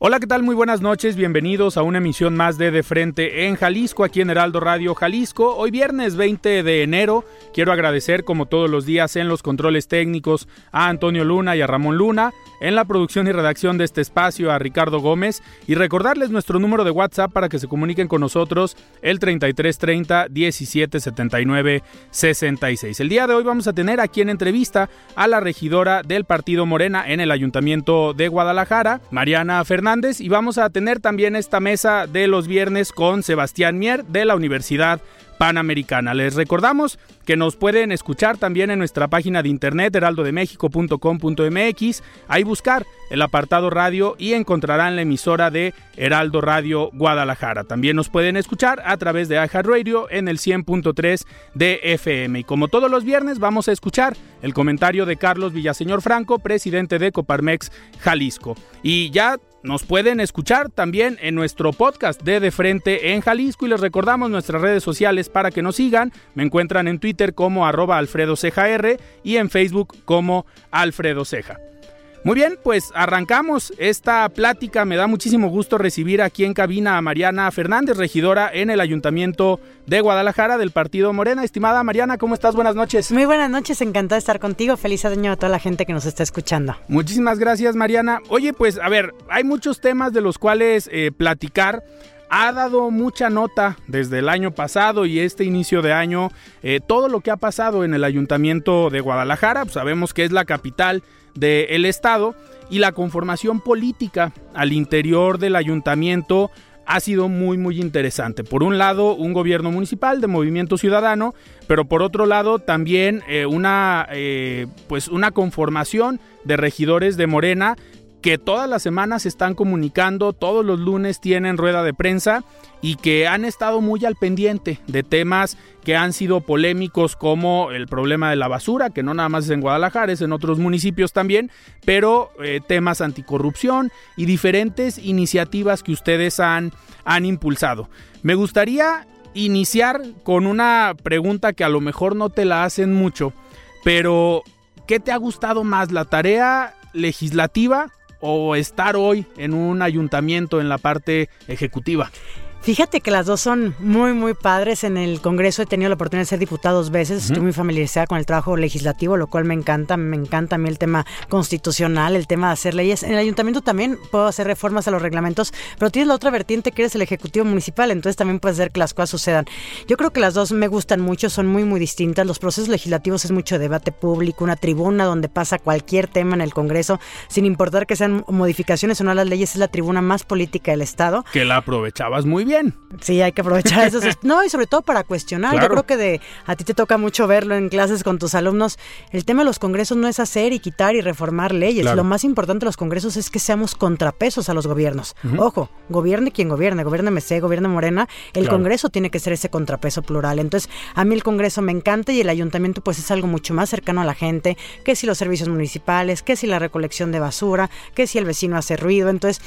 Hola, ¿qué tal? Muy buenas noches, bienvenidos a una emisión más de De Frente en Jalisco, aquí en Heraldo Radio Jalisco. Hoy viernes 20 de enero, quiero agradecer como todos los días en los controles técnicos a Antonio Luna y a Ramón Luna, en la producción y redacción de este espacio a Ricardo Gómez y recordarles nuestro número de WhatsApp para que se comuniquen con nosotros el 3330 1779 66. El día de hoy vamos a tener aquí en entrevista a la regidora del Partido Morena en el Ayuntamiento de Guadalajara, Mariana Fernández y vamos a tener también esta mesa de los viernes con Sebastián Mier de la Universidad Panamericana. Les recordamos que nos pueden escuchar también en nuestra página de internet heraldodemexico.com.mx, ahí buscar el apartado radio y encontrarán la emisora de Heraldo Radio Guadalajara. También nos pueden escuchar a través de iHeartRadio en el 100.3 de FM. Y como todos los viernes vamos a escuchar el comentario de Carlos Villaseñor Franco, presidente de Coparmex Jalisco. Y ya nos pueden escuchar también en nuestro podcast de De Frente en Jalisco y les recordamos nuestras redes sociales para que nos sigan. Me encuentran en Twitter como arroba Alfredo y en Facebook como Alfredo Ceja. Muy bien, pues arrancamos esta plática. Me da muchísimo gusto recibir aquí en cabina a Mariana Fernández, regidora en el Ayuntamiento de Guadalajara del Partido Morena. Estimada Mariana, ¿cómo estás? Buenas noches. Muy buenas noches, encantada de estar contigo. Feliz año a toda la gente que nos está escuchando. Muchísimas gracias, Mariana. Oye, pues a ver, hay muchos temas de los cuales eh, platicar ha dado mucha nota desde el año pasado y este inicio de año eh, todo lo que ha pasado en el ayuntamiento de Guadalajara. Pues sabemos que es la capital del estado y la conformación política al interior del ayuntamiento ha sido muy muy interesante. Por un lado, un gobierno municipal de movimiento ciudadano, pero por otro lado también eh, una eh, pues una conformación de regidores de Morena que todas las semanas se están comunicando, todos los lunes tienen rueda de prensa y que han estado muy al pendiente de temas que han sido polémicos como el problema de la basura, que no nada más es en Guadalajara, es en otros municipios también, pero eh, temas anticorrupción y diferentes iniciativas que ustedes han, han impulsado. Me gustaría iniciar con una pregunta que a lo mejor no te la hacen mucho, pero ¿qué te ha gustado más, la tarea legislativa o estar hoy en un ayuntamiento en la parte ejecutiva? Fíjate que las dos son muy, muy padres. En el Congreso he tenido la oportunidad de ser diputado dos veces. Estoy muy familiarizada con el trabajo legislativo, lo cual me encanta. Me encanta a mí el tema constitucional, el tema de hacer leyes. En el ayuntamiento también puedo hacer reformas a los reglamentos, pero tienes la otra vertiente que eres el Ejecutivo Municipal, entonces también puedes hacer que las cosas sucedan. Yo creo que las dos me gustan mucho, son muy, muy distintas. Los procesos legislativos es mucho debate público, una tribuna donde pasa cualquier tema en el Congreso, sin importar que sean modificaciones o no a las leyes, es la tribuna más política del Estado. Que la aprovechabas muy bien. Sí, hay que aprovechar eso. No, y sobre todo para cuestionar. Yo creo que de a ti te toca mucho verlo en clases con tus alumnos. El tema de los congresos no es hacer y quitar y reformar leyes. Lo más importante de los congresos es que seamos contrapesos a los gobiernos. Ojo, gobierne quien gobierne, gobierne MC, gobierne Morena, el Congreso tiene que ser ese contrapeso plural. Entonces, a mí el Congreso me encanta y el ayuntamiento pues es algo mucho más cercano a la gente, que si los servicios municipales, que si la recolección de basura, que si el vecino hace ruido. Entonces,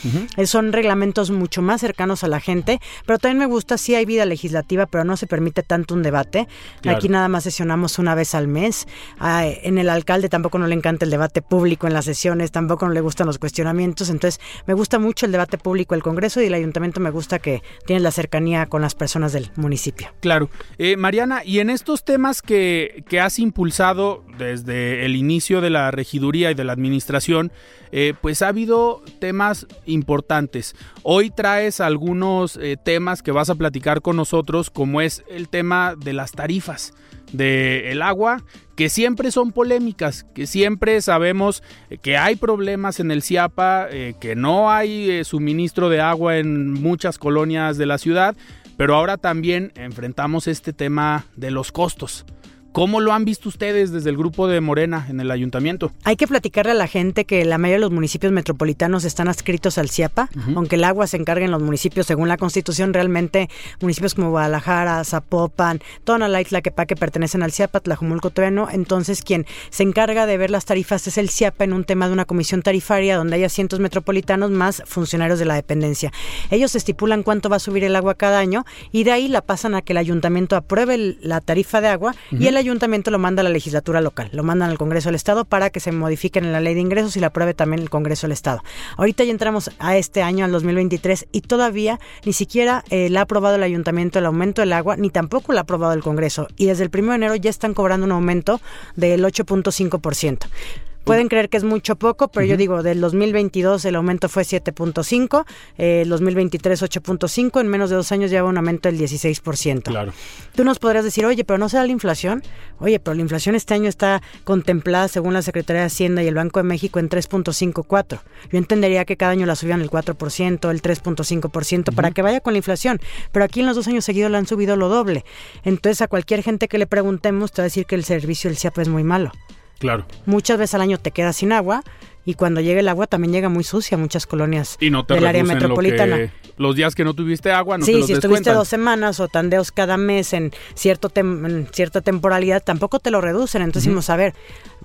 son reglamentos mucho más cercanos a la gente, pero también me gusta, sí hay vida legislativa, pero no se permite tanto un debate. Aquí nada más sesionamos una vez al mes. En el alcalde tampoco no le encanta el debate público en las sesiones, tampoco no le gustan los cuestionamientos. Entonces, me gusta mucho el debate público el Congreso y el Ayuntamiento me gusta que tiene la cercanía con las personas del municipio. Claro. Eh, Mariana, y en estos temas que, que has impulsado desde el inicio de la regiduría y de la administración, eh, pues ha habido temas importantes. Hoy traes algunos eh, temas que vas a platicar con nosotros, como es el tema de las tarifas del agua, que siempre son polémicas, que siempre sabemos que hay problemas en el CIAPA, eh, que no hay suministro de agua en muchas colonias de la ciudad, pero ahora también enfrentamos este tema de los costos ¿Cómo lo han visto ustedes desde el grupo de Morena en el ayuntamiento? Hay que platicarle a la gente que la mayoría de los municipios metropolitanos están adscritos al CIAPA, aunque el agua se encargue en los municipios según la constitución, realmente municipios como Guadalajara, Zapopan, Tonalá y Tlaquepaque pertenecen al CIAPA, Tlajumulco todavía no, entonces quien se encarga de ver las tarifas es el CIAPA en un tema de una comisión tarifaria donde hay asientos metropolitanos más funcionarios de la dependencia. Ellos estipulan cuánto va a subir el agua cada año y de ahí la pasan a que el ayuntamiento apruebe la tarifa de agua y el ayuntamiento lo manda a la legislatura local, lo mandan al Congreso del Estado para que se modifiquen en la ley de ingresos y la apruebe también el Congreso del Estado. Ahorita ya entramos a este año, al 2023, y todavía ni siquiera eh, la ha aprobado el ayuntamiento el aumento del agua, ni tampoco la ha aprobado el Congreso. Y desde el 1 de enero ya están cobrando un aumento del 8.5%. Pueden creer que es mucho poco, pero yo digo, del 2022 el aumento fue 7.5, eh, el 2023 8.5, en menos de dos años lleva un aumento del 16%. Claro. Tú nos podrías decir, oye, pero no será la inflación. Oye, pero la inflación este año está contemplada, según la Secretaría de Hacienda y el Banco de México, en 3.54. Yo entendería que cada año la subían el 4%, el 3.5%, para que vaya con la inflación. Pero aquí en los dos años seguidos la han subido lo doble. Entonces, a cualquier gente que le preguntemos, te va a decir que el servicio del CIAP es muy malo. Claro. Muchas veces al año te quedas sin agua y cuando llega el agua también llega muy sucia a muchas colonias del área metropolitana. los días que no tuviste agua no sí, te los si estuviste dos semanas o tandeos cada mes en, cierto cierta temporalidad, tampoco te lo reducen. Entonces decimos, a ver,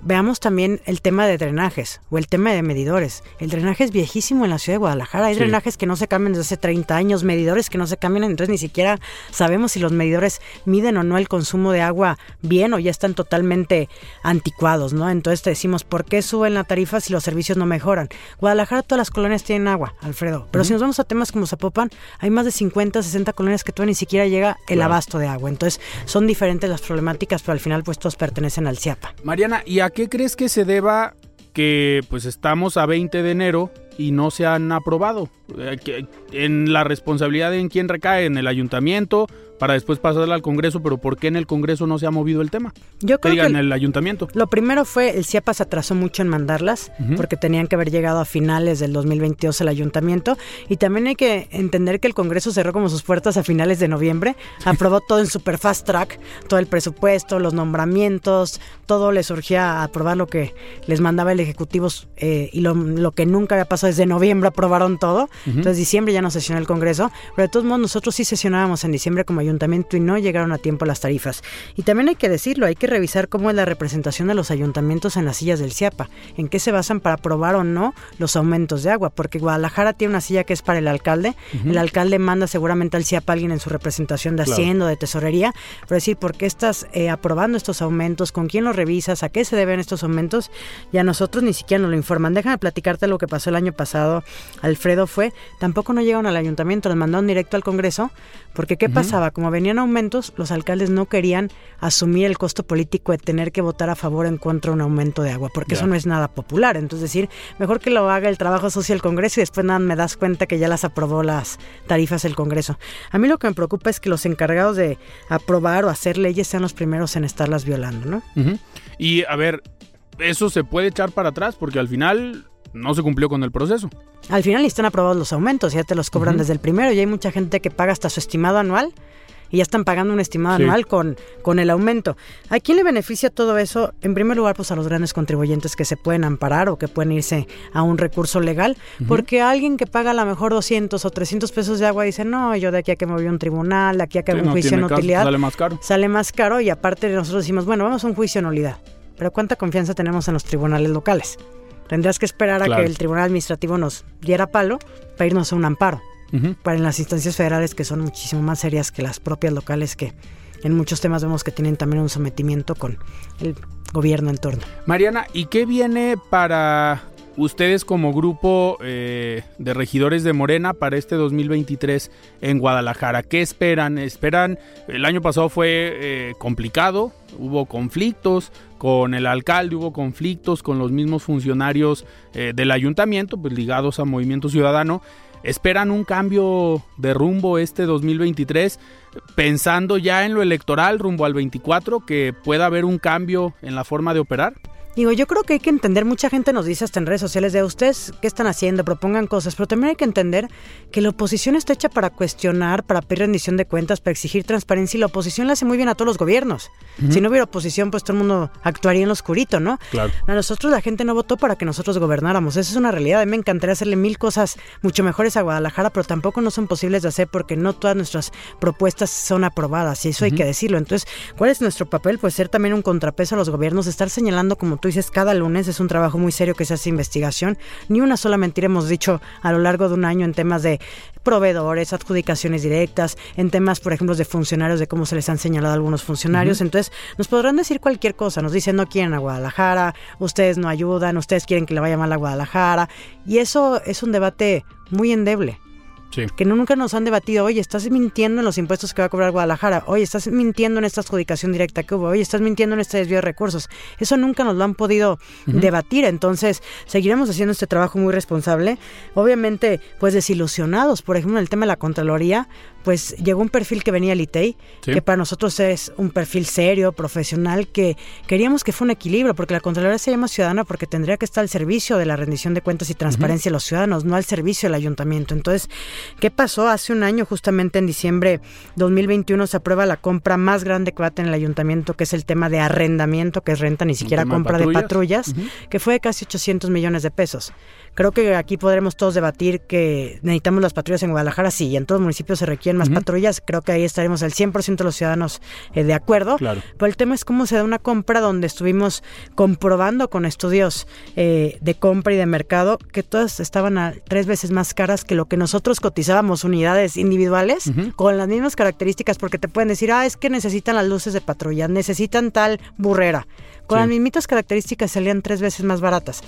veamos también el tema de drenajes o el tema de medidores. El drenaje es viejísimo en la ciudad de Guadalajara. Hay drenajes que no se cambian desde hace 30 años, medidores que no se cambian, entonces ni siquiera sabemos si los medidores miden o no el consumo de agua bien o ya están totalmente anticuados, ¿no? Entonces te decimos, ¿por qué suben la tarifa si los servicios no mejoran? Guadalajara, todas las colonias tienen agua, Alfredo. Pero si nos vamos a temas como Zapopan, hay más de 50, 60 colonias que todavía ni siquiera llega el abasto de agua. Entonces son diferentes las problemáticas, pero al final pues todos pertenecen al CIAPA. Mariana, ¿y a qué crees que se deba que pues estamos a 20 de enero y no se han aprobado? Eh, en la responsabilidad en quién recae, en el ayuntamiento, para después pasarla al Congreso, pero ¿por qué en el Congreso no se ha movido el tema? Yo creo que en el ayuntamiento. Lo primero fue el CIAPA se atrasó mucho en mandarlas porque tenían que haber llegado a finales del 2022 al ayuntamiento y también hay que entender que el Congreso cerró como sus puertas a finales de noviembre, aprobó todo en super fast track, todo el presupuesto, los nombramientos, todo le surgía a aprobar lo que les mandaba el Ejecutivo eh, y lo, que nunca había pasado desde noviembre aprobaron todo, entonces diciembre ya no sesionó el Congreso, pero de todos modos nosotros sí sesionábamos en diciembre como ayuntamiento y no llegaron a tiempo las tarifas. Y también hay que decirlo, hay que revisar cómo es la representación de los ayuntamientos en las sillas del CIAPA, en qué se basan para aprobar o no los aumentos de agua, porque Guadalajara tiene una silla que es para el alcalde, el alcalde manda seguramente al CIAPA a alguien en su representación de Hacienda o de Tesorería, pero decir, ¿por qué estás eh, aprobando estos aumentos? ¿Con quién los revisas? ¿A qué se deben estos aumentos? Y a nosotros ni siquiera nos lo informan. Déjame platicarte lo que pasó el año pasado, Alfredo, fue, tampoco no llegaron al ayuntamiento, los mandaron directo al Congreso, porque ¿qué pasaba? Como venían aumentos, los alcaldes no querían asumir el costo político de tener que votar a favor o en contra de un aumento de agua, porque eso no es nada popular. Entonces, decir, mejor que lo haga el trabajo social Congreso y después nada me das cuenta que ya las aprobó las tarifas el Congreso. A mí lo que me preocupa es que los encargados de aprobar o hacer leyes sean los primeros en estarlas violando, ¿no? Y a ver, eso se puede echar para atrás porque al final no se cumplió con el proceso. Al final están aprobados los aumentos, ya te los cobran desde el primero y hay mucha gente que paga hasta su estimado anual y ya están pagando un estimado anual con, con el aumento. ¿A quién le beneficia todo eso? En primer lugar, pues a los grandes contribuyentes que se pueden amparar o que pueden irse a un recurso legal, porque alguien que paga a lo mejor 200 o 300 pesos de agua dice, no, yo de aquí a que me voy a un tribunal, de aquí a que haga un juicio en utilidad, sale más caro. Sale más caro y aparte nosotros decimos, bueno, vamos a un juicio en nulidad. Pero ¿cuánta confianza tenemos en los tribunales locales? Tendrías que esperar a que el tribunal administrativo nos diera palo para irnos a un amparo. Para en las instancias federales que son muchísimo más serias que las propias locales que en muchos temas vemos que tienen también un sometimiento con el gobierno en torno. Mariana, ¿y qué viene para ustedes como grupo eh, de regidores de Morena para este 2023 en Guadalajara? ¿Qué esperan? ¿Esperan? El año pasado fue eh, complicado, hubo conflictos con el alcalde, hubo conflictos con los mismos funcionarios eh, del ayuntamiento, pues ligados a Movimiento Ciudadano. ¿Esperan un cambio de rumbo este 2023? Pensando ya en lo electoral rumbo al 24, que pueda haber un cambio en la forma de operar? Digo, yo creo que hay que entender, mucha gente nos dice hasta en redes sociales de ustedes qué están haciendo, propongan cosas, pero también hay que entender que la oposición está hecha para cuestionar, para pedir rendición de cuentas, para exigir transparencia y la oposición le hace muy bien a todos los gobiernos. Si no hubiera oposición, pues todo el mundo actuaría en lo oscurito, ¿no? Claro. A nosotros la gente no votó para que nosotros gobernáramos, esa es una realidad. A mí me encantaría hacerle mil cosas mucho mejores a Guadalajara, pero tampoco no son posibles de hacer porque no todas nuestras propuestas son aprobadas y eso hay que decirlo. Entonces, ¿cuál es nuestro papel? Pues ser también un contrapeso a los gobiernos, estar señalando como tú dices, cada lunes es un trabajo muy serio que se hace investigación. Ni una sola mentira hemos dicho a lo largo de un año en temas de proveedores, adjudicaciones directas, en temas, por ejemplo, de funcionarios, de cómo se les han señalado a algunos funcionarios. Entonces, nos podrán decir cualquier cosa. Nos dicen, no quieren a Guadalajara, ustedes no ayudan, ustedes quieren que le vaya mal a Guadalajara. Y eso es un debate muy endeble. Que nunca nos han debatido, oye, estás mintiendo en los impuestos que va a cobrar Guadalajara, oye, estás mintiendo en esta adjudicación directa que hubo, oye, estás mintiendo en este desvío de recursos. Eso nunca nos lo han podido debatir, entonces seguiremos haciendo este trabajo muy responsable. Obviamente, pues desilusionados, por ejemplo, en el tema de la Contraloría, pues llegó un perfil que venía al ITEI, que para nosotros es un perfil serio, profesional, que queríamos que fuera un equilibrio, porque la Contraloría se llama ciudadana porque tendría que estar al servicio de la rendición de cuentas y transparencia de los ciudadanos, no al servicio del ayuntamiento. Entonces, ¿qué pasó? Hace un año, justamente en diciembre 2021, se aprueba la compra más grande que va a tener el ayuntamiento, que es el tema de arrendamiento, que es renta, ni siquiera compra de patrullas, que fue de casi 800 millones de pesos. Creo que aquí podremos todos debatir que necesitamos las patrullas en Guadalajara, sí, y en todos los municipios se requieren más patrullas. Creo que ahí estaremos el 100% de los ciudadanos eh, de acuerdo. Claro. Pero el tema es cómo se da una compra donde estuvimos comprobando con estudios eh, de compra y de mercado que todas estaban a tres veces más caras que lo que nosotros cotizábamos unidades individuales con las mismas características, porque te pueden decir, ah, es que necesitan las luces de patrulla, necesitan tal burrera. Con las mismitas características salían tres veces más baratas.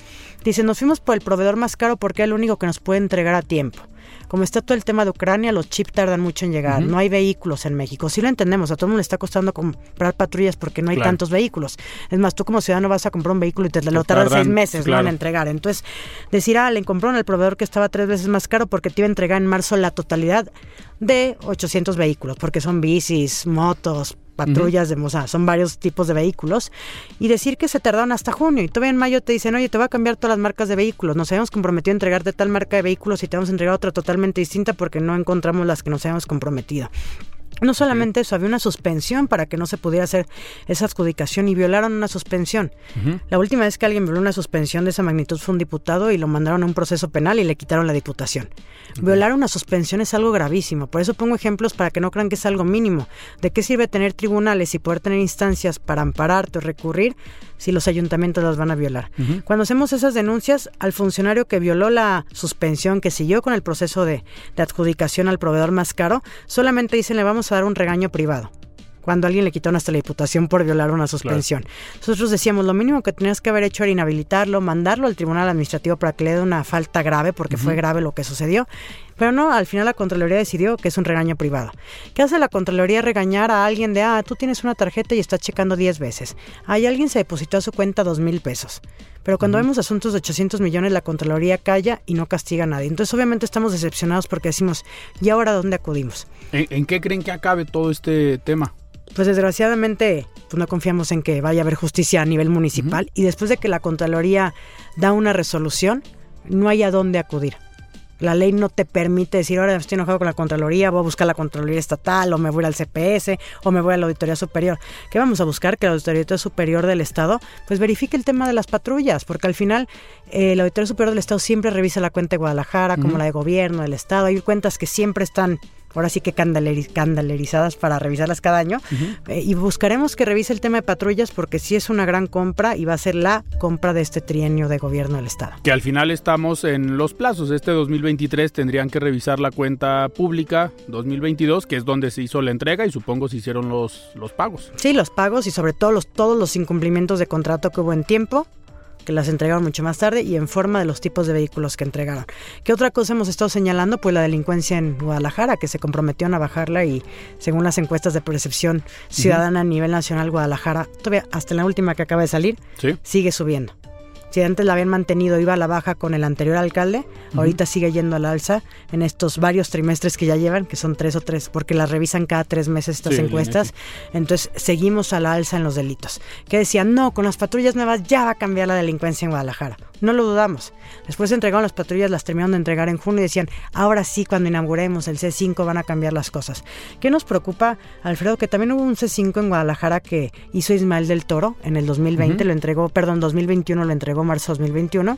Dice, nos fuimos por el proveedor más caro porque es el único que nos puede entregar a tiempo. Como está todo el tema de Ucrania, los chips tardan mucho en llegar. No hay vehículos en México. Sí lo entendemos. A todo el mundo le está costando comprar patrullas porque no hay tantos vehículos. Es más, tú como ciudadano vas a comprar un vehículo y te lo tardan, seis meses ¿no? en entregar. Entonces, decir, ah, le compraron al proveedor que estaba tres veces más caro porque te iba a entregar en marzo la totalidad de 800 vehículos, porque son bicis, motos, patrullas de, o son varios tipos de vehículos, y decir que se tardaron hasta junio, y todavía en mayo te dicen, oye, te voy a cambiar todas las marcas de vehículos, nos habíamos comprometido a entregarte tal marca de vehículos y te vamos a entregar otra totalmente distinta porque no encontramos las que nos habíamos comprometido. No solamente eso, había una suspensión para que no se pudiera hacer esa adjudicación y violaron una suspensión. La última vez que alguien violó una suspensión de esa magnitud fue un diputado y lo mandaron a un proceso penal y le quitaron la diputación. Violar una suspensión es algo gravísimo, por eso pongo ejemplos para que no crean que es algo mínimo. ¿De qué sirve tener tribunales y poder tener instancias para ampararte o recurrir si los ayuntamientos las van a violar? Cuando hacemos esas denuncias al funcionario que violó la suspensión, que siguió con el proceso de, de adjudicación al proveedor más caro, solamente dicen le vamos a dar un regaño privado cuando alguien le quitó hasta la diputación por violar una suspensión. Nosotros decíamos, lo mínimo que tenías que haber hecho era inhabilitarlo, mandarlo al tribunal administrativo para que le dé una falta grave, porque fue grave lo que sucedió. Pero no, al final la Contraloría decidió que es un regaño privado. ¿Qué hace la Contraloría? Regañar a alguien de, ah, tú tienes una tarjeta y estás checando 10 veces. Ahí alguien se depositó a su cuenta dos mil pesos. Pero cuando vemos asuntos de 800 millones, la Contraloría calla y no castiga a nadie. Entonces, obviamente, estamos decepcionados porque decimos, ¿y ahora dónde acudimos? ¿En, qué creen que acabe todo este tema? pues desgraciadamente pues no confiamos en que vaya a haber justicia a nivel municipal y después de que la Contraloría da una resolución, no hay a dónde acudir. La ley no te permite decir, ahora estoy enojado con la Contraloría, voy a buscar la Contraloría Estatal, o me voy al CPS, o me voy a la Auditoría Superior. ¿Qué vamos a buscar? Que la Auditoría Superior del Estado pues verifique el tema de las patrullas, porque al final eh, la Auditoría Superior del Estado siempre revisa la cuenta de Guadalajara, como la de gobierno del Estado. Hay cuentas que siempre están ahora sí que candalerizadas para revisarlas cada año. Eh, y buscaremos que revise el tema de patrullas porque sí es una gran compra y va a ser la compra de este trienio de gobierno del Estado. Que al final estamos en los plazos. Este 2023 tendrían que revisar la cuenta pública 2022, que es donde se hizo la entrega y supongo se hicieron los, los pagos. Sí, los pagos y sobre todo los, todos los incumplimientos de contrato que hubo en tiempo que las entregaron mucho más tarde y en forma de los tipos de vehículos que entregaron. ¿Qué otra cosa hemos estado señalando? Pues la delincuencia en Guadalajara, que se comprometieron a bajarla y según las encuestas de percepción ciudadana a nivel nacional, Guadalajara, todavía hasta la última que acaba de salir, sigue subiendo. Si antes la habían mantenido, iba a la baja con el anterior alcalde, ahorita sigue yendo a la alza en estos varios trimestres que ya llevan, que son tres o tres, porque las revisan cada tres meses estas encuestas. Entonces, seguimos a la alza en los delitos. Que decían, no, con las patrullas nuevas ya va a cambiar la delincuencia en Guadalajara. No lo dudamos. Después se entregaron las patrullas, las terminaron de entregar en junio y decían, ahora sí, cuando inauguremos el C5 van a cambiar las cosas. ¿Qué nos preocupa, Alfredo? Que también hubo un C5 en Guadalajara que hizo Ismael del Toro en el 2020, lo entregó, perdón, 2021 lo entregó marzo 2021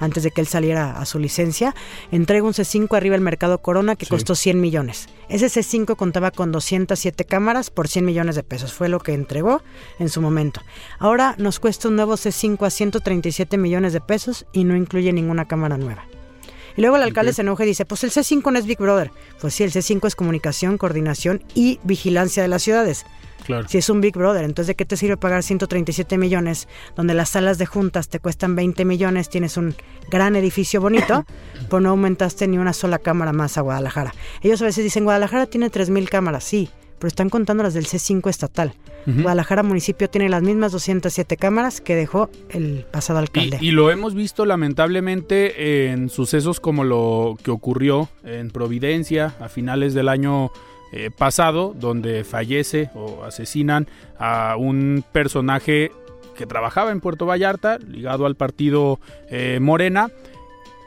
antes de que él saliera a su licencia, entrega un C5 arriba el mercado Corona que costó 100 millones. Ese C5 contaba con 207 cámaras por 100 millones de pesos, fue lo que entregó en su momento. Ahora nos cuesta un nuevo C5 a 137 millones de pesos y no incluye ninguna cámara nueva. Y luego el alcalde se enoja y dice, pues el C5 no es Big Brother. Pues sí, el C5 es comunicación, coordinación y vigilancia de las ciudades. Si es un Big Brother, entonces ¿de qué te sirve pagar 137 millones donde las salas de juntas te cuestan 20 millones, tienes un gran edificio bonito, pues no aumentaste ni una sola cámara más a Guadalajara? Ellos a veces dicen, Guadalajara tiene 3.000 cámaras, sí, pero están contando las del C5 estatal. Guadalajara municipio tiene las mismas 207 cámaras que dejó el pasado alcalde. Y, y, lo hemos visto lamentablemente en sucesos como lo que ocurrió en Providencia a finales del año eh, pasado, donde fallece o asesinan a un personaje que trabajaba en Puerto Vallarta, ligado al partido eh, Morena.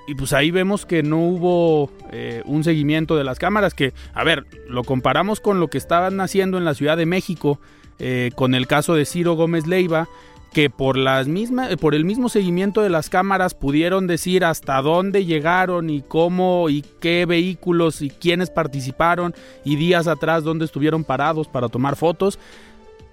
Y pues ahí vemos que no hubo eh, un seguimiento de las cámaras, que, a ver, lo comparamos con lo que estaban haciendo en la Ciudad de México, con el caso de Ciro Gómez Leiva, que por las mismas por el mismo seguimiento de las cámaras pudieron decir hasta dónde llegaron y cómo y qué vehículos y quiénes participaron y días atrás dónde estuvieron parados para tomar fotos.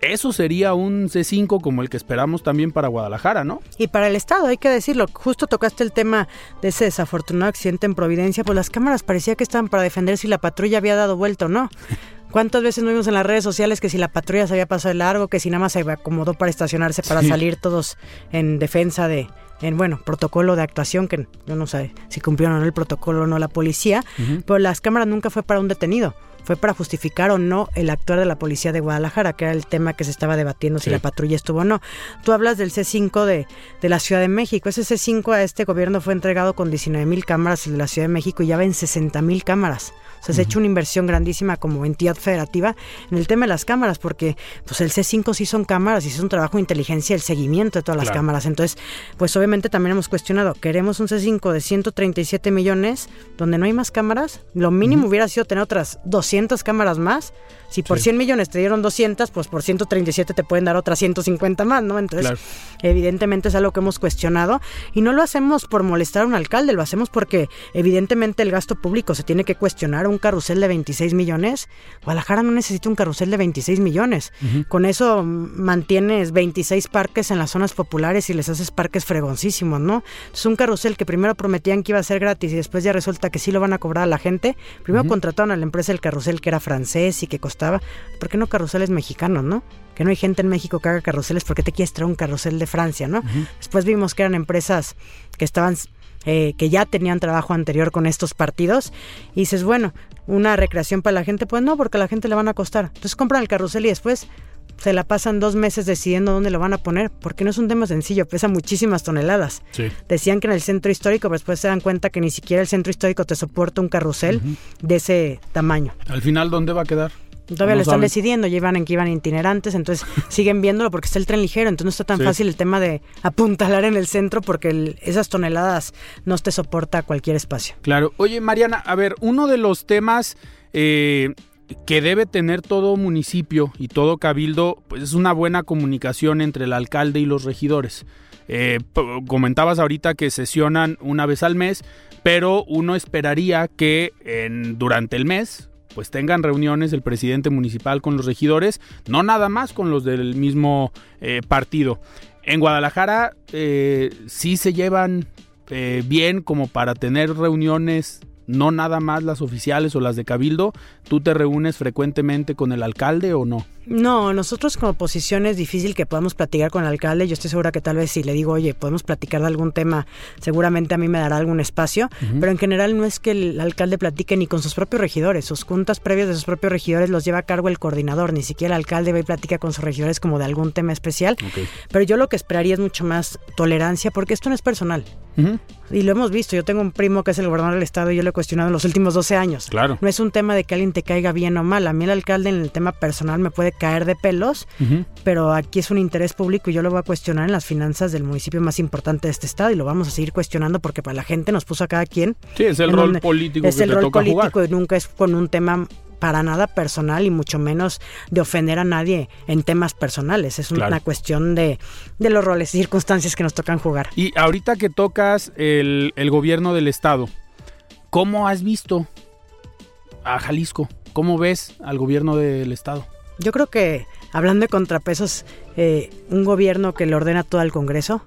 Eso sería un C5 como el que esperamos también para Guadalajara, ¿no? Y para el Estado, hay que decirlo. Justo tocaste el tema de ese desafortunado accidente en Providencia, pues las cámaras parecía que estaban para defender si la patrulla había dado vuelta o no. ¿Cuántas veces no vimos en las redes sociales que si la patrulla se había pasado de largo, que si nada más se acomodó para estacionarse, para salir todos en defensa de, en bueno, protocolo de actuación, que yo no sé si cumplieron o no el protocolo o no la policía, pero las cámaras nunca fue para un detenido fue para justificar o no el actuar de la policía de Guadalajara, que era el tema que se estaba debatiendo si la patrulla estuvo o no. Tú hablas del C5 de, de la Ciudad de México. Ese C5 a este gobierno fue entregado con 19 mil cámaras el de la Ciudad de México y ya ven 60 mil cámaras. O sea, se ha hecho una inversión grandísima como entidad federativa en el tema de las cámaras, porque pues el C5 sí son cámaras y es un trabajo de inteligencia, el seguimiento de todas las cámaras. Entonces, pues obviamente también hemos cuestionado, queremos un C5 de 137 millones donde no hay más cámaras. Lo mínimo hubiera sido tener otras 200 cámaras más si por 100 millones te dieron 200, pues por 137 te pueden dar otras 150 más, ¿no? Entonces, evidentemente es algo que hemos cuestionado y no lo hacemos por molestar a un alcalde, lo hacemos porque evidentemente el gasto público se tiene que cuestionar. Un carrusel de 26 millones, Guadalajara no necesita un carrusel de 26 millones. Con eso mantienes 26 parques en las zonas populares y les haces parques fregoncísimos, ¿no? Es un carrusel que primero prometían que iba a ser gratis y después ya resulta que sí lo van a cobrar a la gente. Primero contrataron a la empresa el carrusel que era francés y que costaba ¿por qué no carruseles mexicanos, no? Que no hay gente en México que haga carruseles, ¿por qué te quieres traer un carrusel de Francia, no? Después vimos que eran empresas que estaban eh, que ya tenían trabajo anterior con estos partidos y dices, bueno, una recreación para la gente, pues no, porque a la gente le van a costar. Entonces compran el carrusel y después se la pasan dos meses decidiendo dónde lo van a poner, porque no es un tema sencillo, pesa muchísimas toneladas. Decían que en el centro histórico, pero después se dan cuenta que ni siquiera el centro histórico te soporta un carrusel de ese tamaño. Al final, ¿dónde va a quedar? Todavía lo están decidiendo, llevan en que iban itinerantes, entonces siguen viéndolo porque está el tren ligero, entonces no está tan fácil el tema de apuntalar en el centro porque esas toneladas no te soporta cualquier espacio. Claro. Oye, Mariana, a ver, uno de los temas eh, que debe tener todo municipio y todo cabildo, pues es una buena comunicación entre el alcalde y los regidores. Eh, comentabas ahorita que sesionan una vez al mes, pero uno esperaría que en, durante el mes, pues tengan reuniones el presidente municipal con los regidores, no nada más con los del mismo eh, partido. En Guadalajara eh, sí se llevan eh, bien como para tener reuniones, no nada más las oficiales o las de cabildo. ¿Tú te reúnes frecuentemente con el alcalde o no? No, nosotros como oposición es difícil que podamos platicar con el alcalde. Yo estoy segura que tal vez si le digo, oye, podemos platicar de algún tema, seguramente a mí me dará algún espacio. Pero en general no es que el alcalde platique ni con sus propios regidores. Sus juntas previas de sus propios regidores los lleva a cargo el coordinador. Ni siquiera el alcalde va y platica con sus regidores como de algún tema especial. Pero yo lo que esperaría es mucho más tolerancia porque esto no es personal. Y lo hemos visto. Yo tengo un primo que es el gobernador del estado y yo lo he cuestionado en los últimos 12 años. Claro. No es un tema de que alguien te caiga bien o mal. A mí el alcalde en el tema personal me puede caer de pelos, pero aquí es un interés público y yo lo voy a cuestionar en las finanzas del municipio más importante de este estado y lo vamos a seguir cuestionando porque para la gente nos puso a cada quien. Sí, es el rol político. Es el rol político y nunca es con un tema para nada personal y mucho menos de ofender a nadie en temas personales. Es una cuestión de, de, los roles y circunstancias que nos tocan jugar. Y ahorita que tocas el, el gobierno del estado, ¿cómo has visto a Jalisco? ¿Cómo ves al gobierno del estado? Yo creo que, hablando de contrapesos, eh, un gobierno que le ordena todo al Congreso,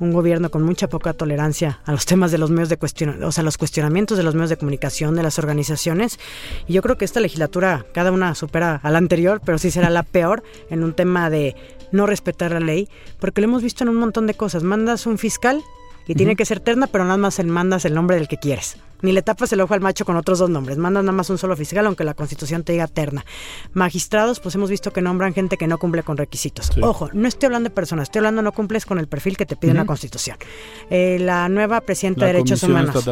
un gobierno con mucha poca tolerancia a los temas de los medios de cuestión, o sea, los cuestionamientos de los medios de comunicación, de las organizaciones. Y yo creo que esta legislatura, cada una supera a la anterior, pero sí será la peor en un tema de no respetar la ley, porque lo hemos visto en un montón de cosas. Mandas un fiscal y tiene que ser terna, pero nada más el mandas el nombre del que quieres ni le tapas el ojo al macho con otros dos nombres. Mandas nada más un solo fiscal, aunque la constitución te diga terna. Magistrados, pues hemos visto que nombran gente que no cumple con requisitos. Ojo, no estoy hablando de personas, estoy hablando no cumples con el perfil que te pide la constitución. Eh, la nueva presidenta de, Derechos Humanos.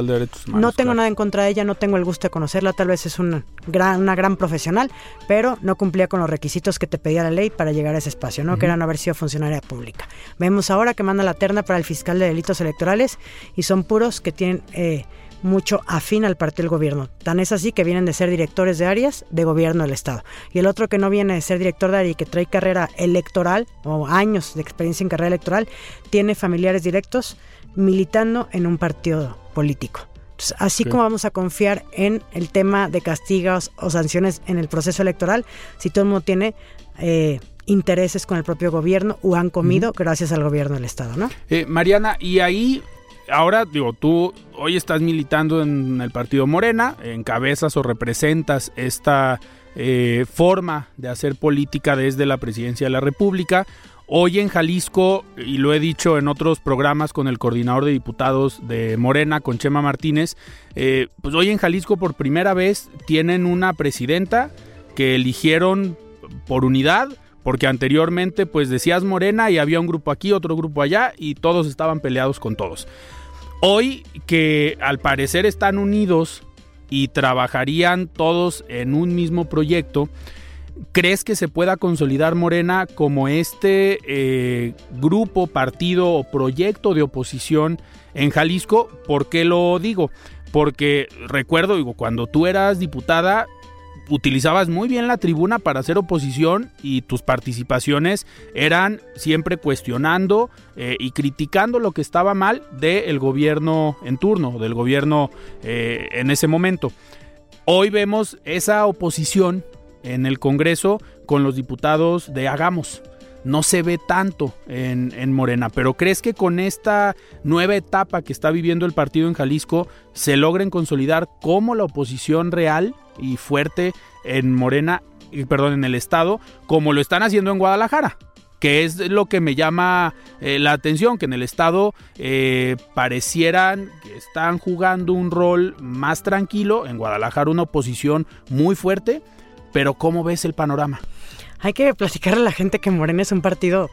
No tengo nada en contra de ella, no tengo el gusto de conocerla, tal vez es una gran, una gran profesional, pero no cumplía con los requisitos que te pedía la ley para llegar a ese espacio, ¿no? Que era no haber sido funcionaria pública. Vemos ahora que manda la terna para el fiscal de delitos electorales y son puros que tienen eh, mucho afín al partido del gobierno. Tan es así que vienen de ser directores de áreas de gobierno del Estado. Y el otro que no viene de ser director de área y que trae carrera electoral o años de experiencia en carrera electoral, tiene familiares directos militando en un partido político. así como vamos a confiar en el tema de castigos o sanciones en el proceso electoral, si todo el mundo tiene eh, intereses con el propio gobierno o han comido gracias al gobierno del Estado, ¿no? Eh, Mariana, y ahí ahora, digo, tú hoy estás militando en el partido Morena, encabezas o representas esta eh, forma de hacer política desde la presidencia de la República. Hoy en Jalisco, y lo he dicho en otros programas con el coordinador de diputados de Morena, con Chema Martínez, eh, pues hoy en Jalisco por primera vez tienen una presidenta que eligieron por unidad, porque anteriormente pues decías Morena y había un grupo aquí, otro grupo allá y todos estaban peleados con todos. Hoy que al parecer están unidos y trabajarían todos en un mismo proyecto, ¿crees que se pueda consolidar Morena como este eh, grupo, partido o proyecto de oposición en Jalisco? ¿Por qué lo digo? Porque recuerdo, digo, cuando tú eras diputada, utilizabas muy bien la tribuna para hacer oposición y tus participaciones eran siempre cuestionando eh, y criticando lo que estaba mal del gobierno en turno, del gobierno eh, en ese momento. Hoy vemos esa oposición en el Congreso con los diputados de Hagamos no se ve tanto en, en, Morena. Pero ¿crees que con esta nueva etapa que está viviendo el partido en Jalisco se logren consolidar como la oposición real y fuerte en Morena, perdón, en el Estado, como lo están haciendo en Guadalajara? que es lo que me llama eh, la atención, que en el Estado eh, parecieran que están jugando un rol más tranquilo, en Guadalajara una oposición muy fuerte, pero ¿cómo ves el panorama? Hay que platicarle a la gente que Morena es un partido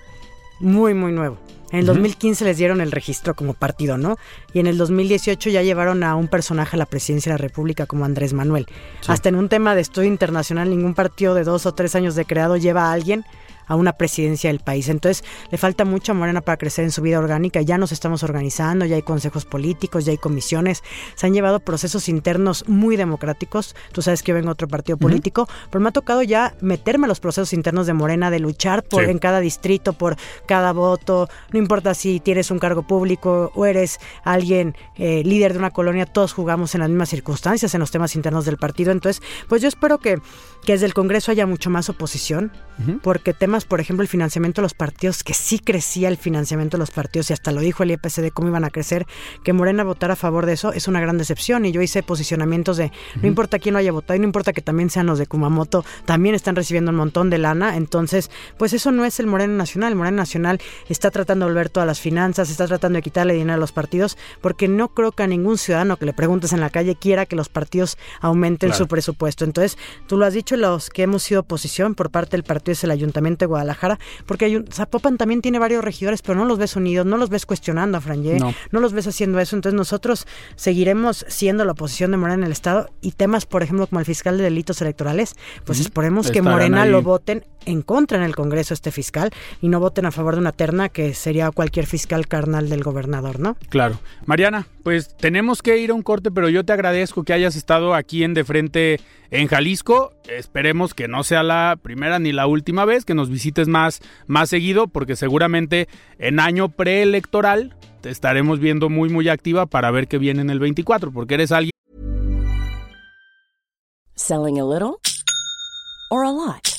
muy, muy nuevo. En el 2015 les dieron el registro como partido, ¿no? Y en el 2018 ya llevaron a un personaje a la presidencia de la República como Andrés Manuel. Hasta en un tema de estudio internacional, ningún partido de dos o tres años de creado lleva a alguien a una presidencia del país. Entonces le falta mucho a Morena para crecer en su vida orgánica. Ya nos estamos organizando, ya hay consejos políticos, ya hay comisiones. Se han llevado procesos internos muy democráticos. Tú sabes que yo vengo otro partido político, pero me ha tocado ya meterme a los procesos internos de Morena, de luchar por en cada distrito, por cada voto. No importa si tienes un cargo público o eres alguien eh, líder de una colonia, todos jugamos en las mismas circunstancias en los temas internos del partido. Entonces, pues yo espero que, que desde el Congreso haya mucho más oposición, porque temas por ejemplo, el financiamiento de los partidos, que sí crecía el financiamiento de los partidos y hasta lo dijo el IPC de cómo iban a crecer, que Morena votara a favor de eso es una gran decepción y yo hice posicionamientos de no importa quién lo haya votado y no importa que también sean los de Kumamoto, también están recibiendo un montón de lana, entonces pues eso no es el Morena Nacional, el Morena Nacional está tratando de volver todas las finanzas, está tratando de quitarle dinero a los partidos, porque no creo que a ningún ciudadano que le preguntes en la calle quiera que los partidos aumenten su presupuesto. Entonces, tú lo has dicho, los que hemos sido oposición por parte del partido es el Ayuntamiento de Guadalajara, porque hay Zapopan también tiene varios regidores, pero no los ves unidos, no los ves cuestionando a Franje, no. no los ves haciendo eso. Entonces, nosotros seguiremos siendo la oposición de Morena en el Estado y temas, por ejemplo, como el fiscal de delitos electorales, pues esperemos que Morena lo voten en contra en el Congreso este fiscal y no voten a favor de una terna que sería cualquier fiscal carnal del gobernador, ¿no? Claro. Mariana, pues tenemos que ir a un corte, pero yo te agradezco que hayas estado aquí en De Frente en Jalisco. Esperemos que no sea la primera ni la última vez, que nos visites más, más seguido, porque seguramente en año preelectoral te estaremos viendo muy, muy activa para ver qué viene en el 24, porque eres alguien. Selling a little or a lot.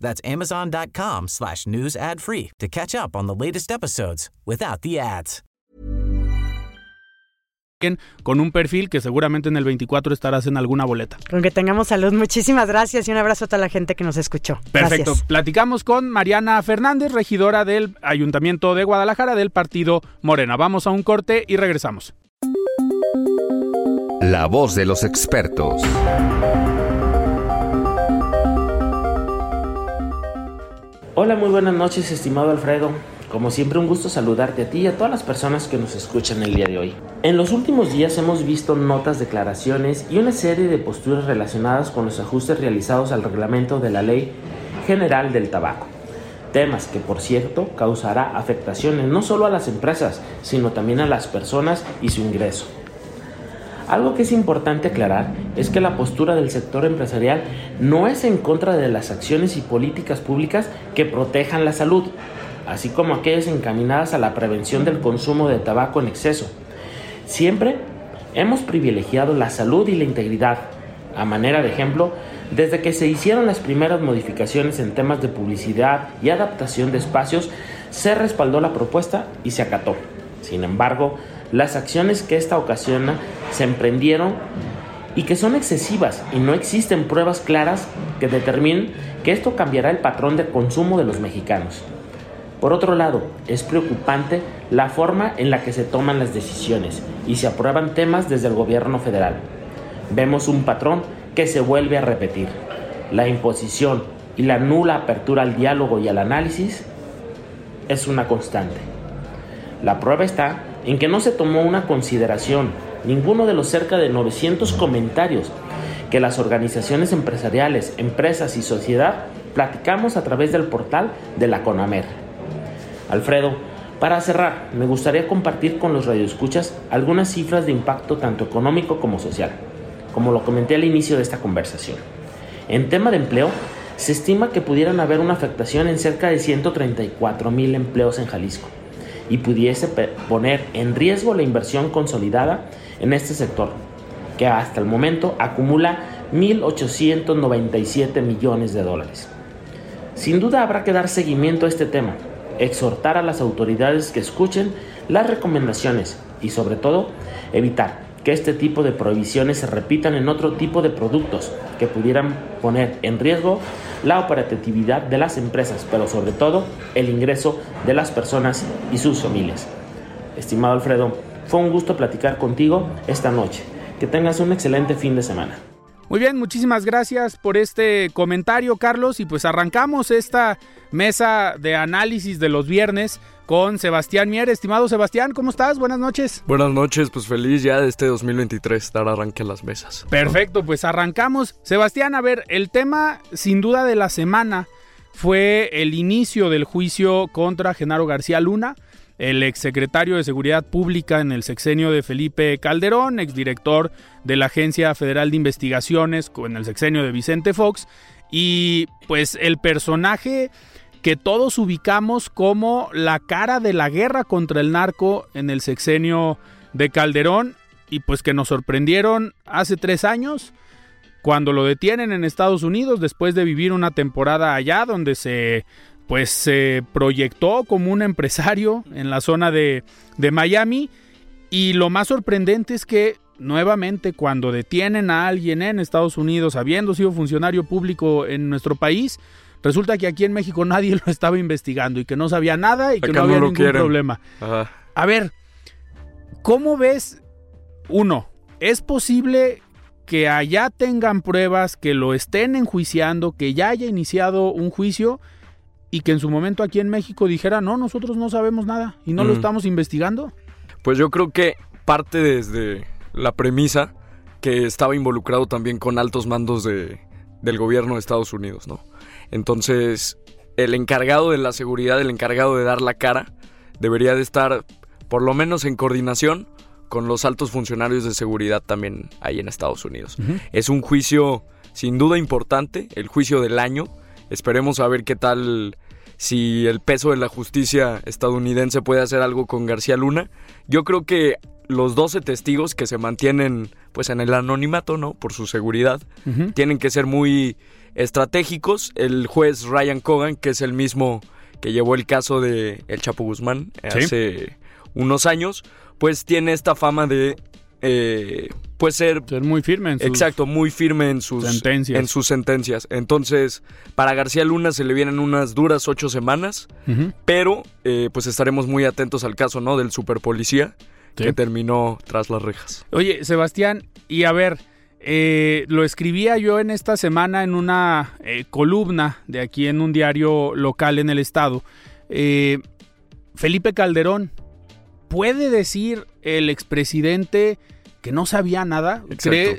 That's amazon.com slash news ad free to catch up on the latest episodes without the ads. Con un perfil que seguramente en el 24 estarás en alguna boleta. Con que tengamos salud. Muchísimas gracias y un abrazo a toda la gente que nos escuchó. Perfecto. Platicamos con Mariana Fernández, regidora del Ayuntamiento de Guadalajara del Partido Morena. Vamos a un corte y regresamos. La voz de los expertos. Hola, muy buenas noches, estimado Alfredo. Como siempre, un gusto saludarte a ti y a todas las personas que nos escuchan el día de hoy. En los últimos días hemos visto notas, declaraciones y una serie de posturas relacionadas con los ajustes realizados al reglamento de la Ley General del Tabaco. Temas que, por cierto, causará afectaciones no solo a las empresas, sino también a las personas y su ingreso. Algo que es importante aclarar es que la postura del sector empresarial no es en contra de las acciones y políticas públicas que protejan la salud, así como aquellas encaminadas a la prevención del consumo de tabaco en exceso. Siempre hemos privilegiado la salud y la integridad. A manera de ejemplo, desde que se hicieron las primeras modificaciones en temas de publicidad y adaptación de espacios, se respaldó la propuesta y se acató. Sin embargo, las acciones que esta ocasiona se emprendieron y que son excesivas y no existen pruebas claras que determinen que esto cambiará el patrón de consumo de los mexicanos. Por otro lado, es preocupante la forma en la que se toman las decisiones y se aprueban temas desde el gobierno federal. Vemos un patrón que se vuelve a repetir. La imposición y la nula apertura al diálogo y al análisis es una constante. La prueba está en que no se tomó una consideración ninguno de los cerca de 900 comentarios que las organizaciones empresariales, empresas y sociedad platicamos a través del portal de la CONAMER. Alfredo, para cerrar, me gustaría compartir con los radioescuchas algunas cifras de impacto tanto económico como social, como lo comenté al inicio de esta conversación. En tema de empleo, se estima que pudieran haber una afectación en cerca de 134 mil empleos en Jalisco y pudiese poner en riesgo la inversión consolidada en este sector, que hasta el momento acumula 1.897 millones de dólares. Sin duda habrá que dar seguimiento a este tema, exhortar a las autoridades que escuchen las recomendaciones y sobre todo evitar que este tipo de prohibiciones se repitan en otro tipo de productos que pudieran poner en riesgo la operatividad de las empresas, pero sobre todo el ingreso de las personas y sus familias. Estimado Alfredo, fue un gusto platicar contigo esta noche. Que tengas un excelente fin de semana. Muy bien, muchísimas gracias por este comentario, Carlos. Y pues arrancamos esta mesa de análisis de los viernes con Sebastián Mier. Estimado Sebastián, ¿cómo estás? Buenas noches. Buenas noches, pues feliz ya de este 2023 dar arranque a las mesas. Perfecto, pues arrancamos. Sebastián, a ver, el tema sin duda de la semana fue el inicio del juicio contra Genaro García Luna el exsecretario de Seguridad Pública en el sexenio de Felipe Calderón, exdirector de la Agencia Federal de Investigaciones en el sexenio de Vicente Fox, y pues el personaje que todos ubicamos como la cara de la guerra contra el narco en el sexenio de Calderón, y pues que nos sorprendieron hace tres años cuando lo detienen en Estados Unidos después de vivir una temporada allá donde se pues se proyectó como un empresario en la zona de, de Miami. Y lo más sorprendente es que nuevamente cuando detienen a alguien en Estados Unidos habiendo sido funcionario público en nuestro país, resulta que aquí en México nadie lo estaba investigando y que no sabía nada y que no había ningún problema. A ver, ¿cómo ves? Uno, ¿es posible que allá tengan pruebas, que lo estén enjuiciando, que ya haya iniciado un juicio? y que en su momento aquí en México dijera, no, nosotros no sabemos nada y no lo estamos investigando? Pues yo creo que parte desde la premisa que estaba involucrado también con altos mandos de, del gobierno de Estados Unidos, ¿no? Entonces, el encargado de la seguridad, el encargado de dar la cara, debería de estar por lo menos en coordinación con los altos funcionarios de seguridad también ahí en Estados Unidos. Es un juicio sin duda importante, el juicio del año, Esperemos a ver qué tal si el peso de la justicia estadounidense puede hacer algo con García Luna. Yo creo que los 12 testigos que se mantienen pues en el anonimato, ¿no? Por su seguridad, tienen que ser muy estratégicos. El juez Ryan Cogan, que es el mismo que llevó el caso de El Chapo Guzmán hace unos años, pues tiene esta fama de eh, puede ser, muy firme en sus exacto muy firme en sus sentencias. en sus sentencias. Entonces para García Luna se le vienen unas duras ocho semanas pero eh, pues estaremos muy atentos al caso no del superpolicía que terminó tras las rejas. Oye Sebastián y a ver eh, lo escribía yo en esta semana en una eh, columna de aquí en un diario local en el estado. Felipe Calderón puede decir el expresidente que no sabía nada?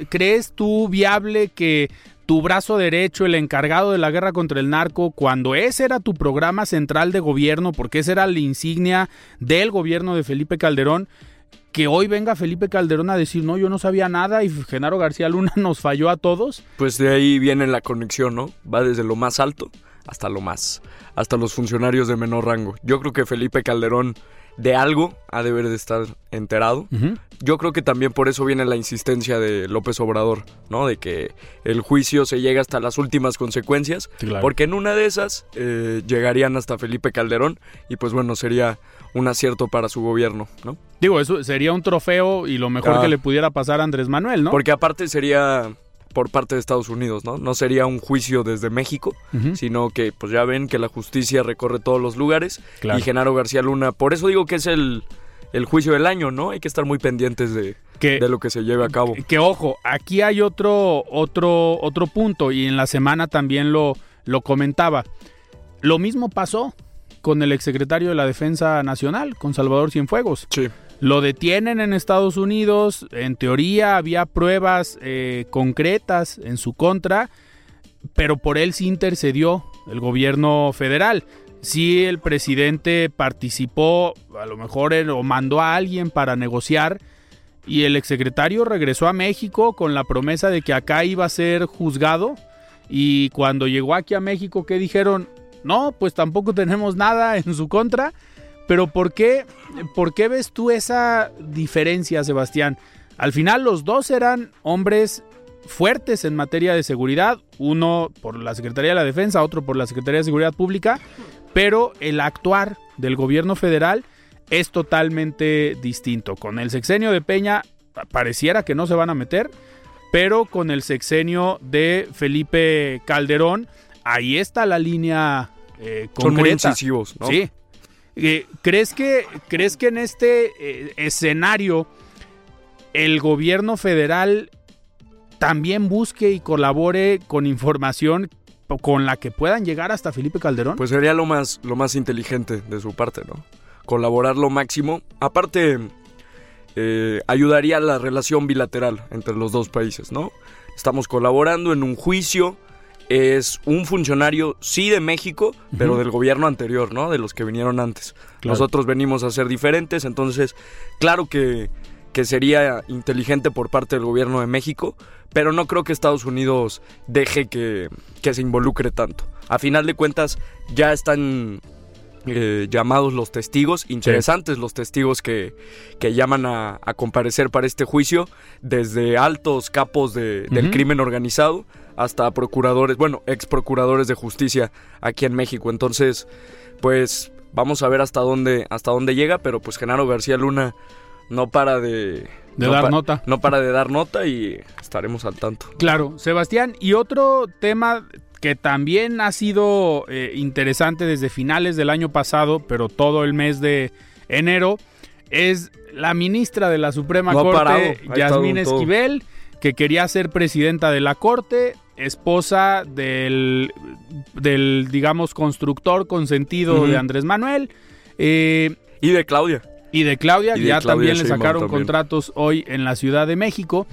¿Crees tú viable que tu brazo derecho, el encargado de la guerra contra el narco, cuando ese era tu programa central de gobierno, porque esa era la insignia del gobierno de Felipe Calderón, que hoy venga Felipe Calderón a decir, no, yo no sabía nada y Genaro García Luna nos falló a todos? Pues de ahí viene la conexión, ¿no? Va desde lo más alto hasta lo más, hasta los funcionarios de menor rango. Yo creo que Felipe Calderón de algo ha de haber de estar enterado. Yo creo que también por eso viene la insistencia de López Obrador, ¿no? De que el juicio se llegue hasta las últimas consecuencias, porque en una de esas eh, llegarían hasta Felipe Calderón y pues bueno, sería un acierto para su gobierno, ¿no? Digo, eso sería un trofeo y lo mejor que le pudiera pasar a Andrés Manuel, ¿no? Porque aparte sería por parte de Estados Unidos, ¿no? No sería un juicio desde México, sino que pues ya ven que la justicia recorre todos los lugares y Genaro García Luna, por eso digo que es el, el juicio del año, ¿no? Hay que estar muy pendientes de, de lo que se lleve a cabo. Que, ojo, aquí hay otro, otro, otro punto y en la semana también lo, lo comentaba. Lo mismo pasó con el exsecretario de la Defensa Nacional, con Salvador Cienfuegos. Sí. Lo detienen en Estados Unidos, en teoría había pruebas eh, concretas en su contra, pero por él sí intercedió el gobierno federal. Sí el presidente participó, a lo mejor o mandó a alguien para negociar, y el exsecretario regresó a México con la promesa de que acá iba a ser juzgado, y cuando llegó aquí a México, ¿qué dijeron? No, pues tampoco tenemos nada en su contra pero ¿por qué, ¿por qué ves tú esa diferencia, Sebastián? Al final los dos eran hombres fuertes en materia de seguridad, uno por la Secretaría de la Defensa, otro por la Secretaría de Seguridad Pública, pero el actuar del gobierno federal es totalmente distinto. Con el sexenio de Peña pareciera que no se van a meter, pero con el sexenio de Felipe Calderón, ahí está la línea eh, Son muy incisivos, ¿no? Sí. Eh, ¿crees, que, ¿Crees que en este eh, escenario el gobierno federal también busque y colabore con información con la que puedan llegar hasta Felipe Calderón? Pues sería lo más, lo más inteligente de su parte, ¿no? Colaborar lo máximo. Aparte, eh, ayudaría a la relación bilateral entre los dos países, ¿no? Estamos colaborando en un juicio. Es un funcionario, sí, de México, pero del gobierno anterior, ¿no? De los que vinieron antes. Nosotros venimos a ser diferentes, entonces, claro que, que sería inteligente por parte del gobierno de México, pero no creo que Estados Unidos deje que, que se involucre tanto. A final de cuentas, ya están eh, llamados los testigos, interesantes los testigos que, que llaman a, a, comparecer para este juicio, desde altos capos de, del crimen organizado hasta procuradores, bueno, ex procuradores de justicia aquí en México. Entonces, pues vamos a ver hasta dónde, hasta dónde llega, pero pues Genaro García Luna no para de... De no dar pa- nota. No para de dar nota y estaremos al tanto. Claro, Sebastián. Y otro tema que también ha sido eh, interesante desde finales del año pasado, pero todo el mes de enero, es la ministra de la Suprema No Corte, Yasmín todo. Que quería ser presidenta de la Corte, esposa del, del digamos, constructor consentido de Andrés Manuel. eh, Y de Claudia. y de Claudia, Y de ya Claudia también le sacaron también. contratos hoy en la Ciudad de México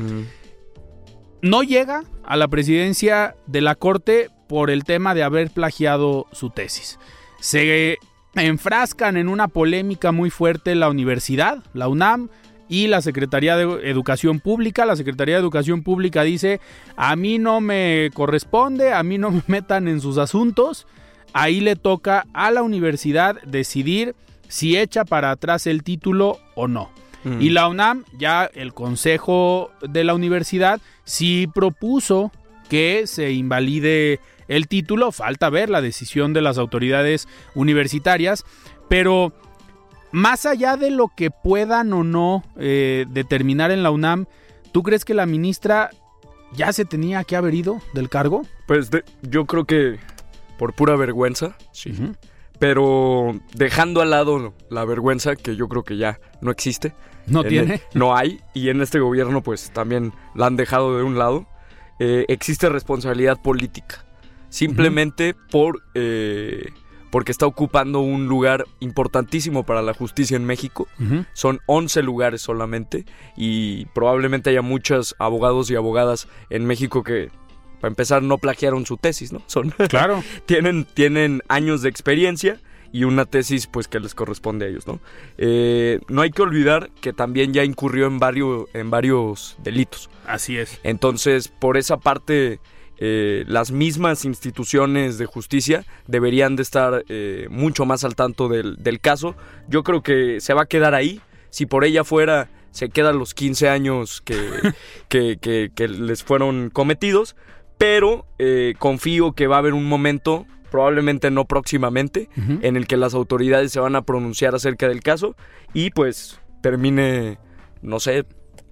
no llega a la presidencia de la Corte por el tema de haber plagiado su tesis. Se enfrascan en una polémica muy fuerte la universidad, la UNAM y la Secretaría de Educación Pública. La Secretaría de Educación Pública dice, a mí no me corresponde, a mí no me metan en sus asuntos. Ahí le toca a la universidad decidir si echa para atrás el título o no. Mm. Y la UNAM, ya el Consejo de la Universidad, sí propuso que se invalide el título. Falta ver la decisión de las autoridades universitarias. Pero más allá de lo que puedan o no eh, determinar en la UNAM, ¿tú crees que la ministra ya se tenía que haber ido del cargo? Pues de- yo creo que por pura vergüenza, Ujú. pero dejando al lado la vergüenza, que yo creo que ya no existe. No En tiene. el- no hay, y en este gobierno pues también la han dejado de un lado. Eh, existe responsabilidad política, simplemente por... eh, porque está ocupando un lugar importantísimo para la justicia en México. Son 11 lugares solamente y probablemente haya muchos abogados y abogadas en México que, para empezar, no plagiaron su tesis, ¿no? Son, Claro. tienen, tienen años de experiencia y una tesis pues que les corresponde a ellos, ¿no? Eh, no hay que olvidar que también ya incurrió en varios, en varios delitos. Así es. Entonces, por esa parte, eh, las mismas instituciones de justicia deberían de estar eh, mucho más al tanto del, del caso. Yo creo que se va a quedar ahí. Si por ella fuera, se quedan los 15 años que, que, que- que les fueron cometidos. Pero eh, confío que va a haber un momento, probablemente no próximamente, en el que las autoridades se van a pronunciar acerca del caso y pues termine, no sé,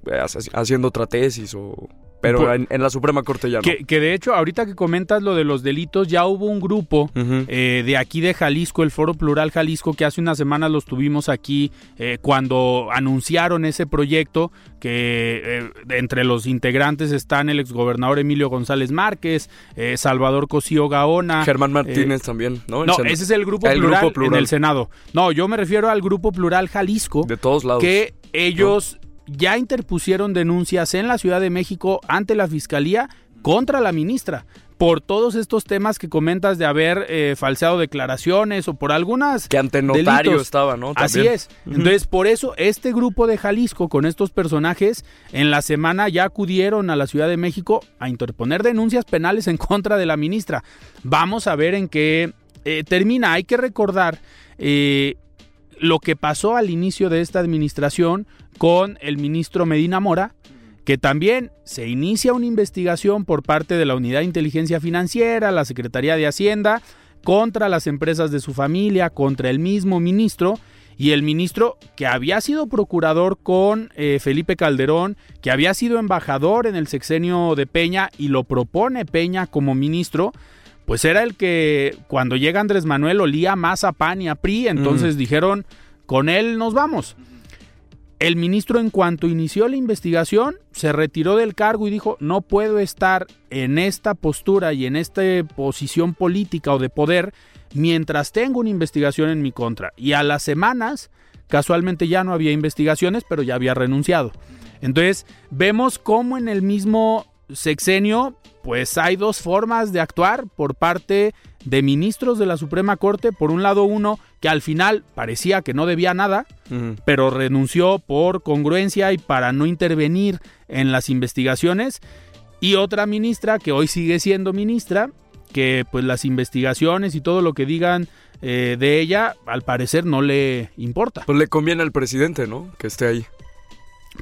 haci- haciendo otra tesis o... Pero en, en la Suprema Corte ya no. Que, que de hecho, ahorita que comentas lo de los delitos, ya hubo un grupo eh, de aquí de Jalisco, el Foro Plural Jalisco, que hace unas semanas los tuvimos aquí eh, cuando anunciaron ese proyecto, que eh, entre los integrantes están el exgobernador Emilio González Márquez, eh, Salvador Cosío Gaona. Germán Martínez también, ¿no? No, ese es el grupo, el plural grupo plural. en el Senado. No, yo me refiero al Grupo Plural Jalisco De todos lados. que ellos ya interpusieron denuncias en la Ciudad de México ante la Fiscalía contra la ministra por todos estos temas que comentas de haber eh, falseado declaraciones o por algunas Que ante notario delitos. estaba, ¿no? Así es. Entonces, por eso este grupo de Jalisco con estos personajes en la semana ya acudieron a la Ciudad de México a interponer denuncias penales en contra de la ministra. Vamos a ver en qué eh, termina. Hay que recordar eh, lo que pasó al inicio de esta administración con el ministro Medina Mora, que también se inicia una investigación por parte de la Unidad de Inteligencia Financiera, la Secretaría de Hacienda, contra las empresas de su familia, contra el mismo ministro, y el ministro que había sido procurador con eh, Felipe Calderón, que había sido embajador en el sexenio de Peña y lo propone Peña como ministro, pues era el que cuando llega Andrés Manuel olía más a PAN y a PRI, entonces dijeron, con él nos vamos. El ministro en cuanto inició la investigación se retiró del cargo y dijo, no puedo estar en esta postura y en esta posición política o de poder mientras tengo una investigación en mi contra. Y a las semanas, casualmente ya no había investigaciones, pero ya había renunciado. Entonces, vemos cómo en el mismo sexenio, pues hay dos formas de actuar por parte de ministros de la Suprema Corte. Por un lado, uno que al final parecía que no debía nada, pero renunció por congruencia y para no intervenir en las investigaciones. Y otra ministra que hoy sigue siendo ministra, que pues las investigaciones y todo lo que digan eh, de ella, al parecer no le importa. Pues le conviene al presidente, ¿no? Que esté ahí.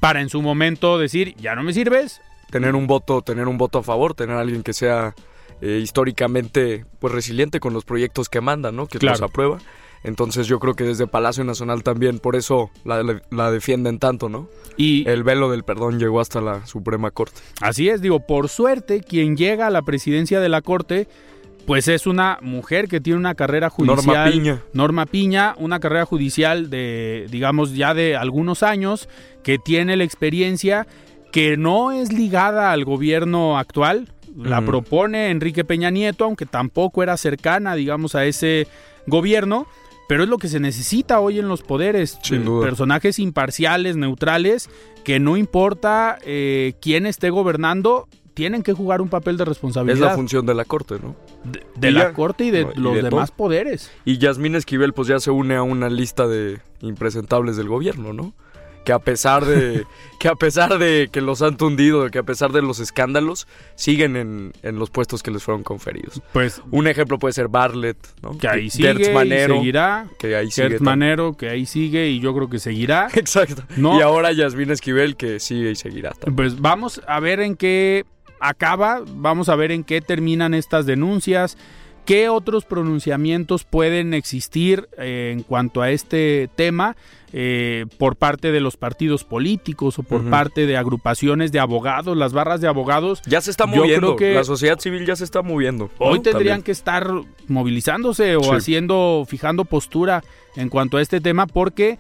Para en su momento decir, ya no me sirves. Tener un voto, tener un voto a favor, tener a alguien que sea eh, históricamente pues resiliente con los proyectos que manda, ¿no? Que los aprueba. Entonces yo creo que desde Palacio Nacional también por eso la, defienden tanto, ¿no? Y el velo del perdón llegó hasta la Suprema Corte. Así es, digo, por suerte quien llega a la presidencia de la Corte pues es una mujer que tiene una carrera judicial. Norma Piña. Norma Piña, una carrera judicial de, digamos, ya de algunos años, que tiene la experiencia, que no es ligada al gobierno actual. La propone Enrique Peña Nieto, aunque tampoco era cercana, digamos, a ese gobierno pero es lo que se necesita hoy en los poderes. Personajes imparciales, neutrales, que no importa eh, quién esté gobernando, tienen que jugar un papel de responsabilidad. Es la función de la Corte, ¿no? De, la Corte y de los demás poderes. Y Yasmín Esquivel pues ya se une a una lista de impresentables del gobierno, ¿no? Que a pesar de que a pesar de que los han tundido, que a pesar de los escándalos, siguen en, los puestos que les fueron conferidos. Pues un ejemplo puede ser Bartlett, ¿no? Que ahí sigue y seguirá. Que ahí sigue. Manero, que ahí sigue y yo creo que seguirá. Exacto. Y ahora Yasmín Esquivel que sigue y seguirá. Pues vamos a ver en qué acaba, vamos a ver en qué terminan estas denuncias. ¿Qué otros pronunciamientos pueden existir eh, en cuanto a este tema? Eh, por parte de los partidos políticos o por parte de agrupaciones de abogados, las barras de abogados. Ya se está moviendo, que la sociedad civil ya se está moviendo. Hoy tendrían que estar movilizándose o haciendo, fijando postura en cuanto a este tema porque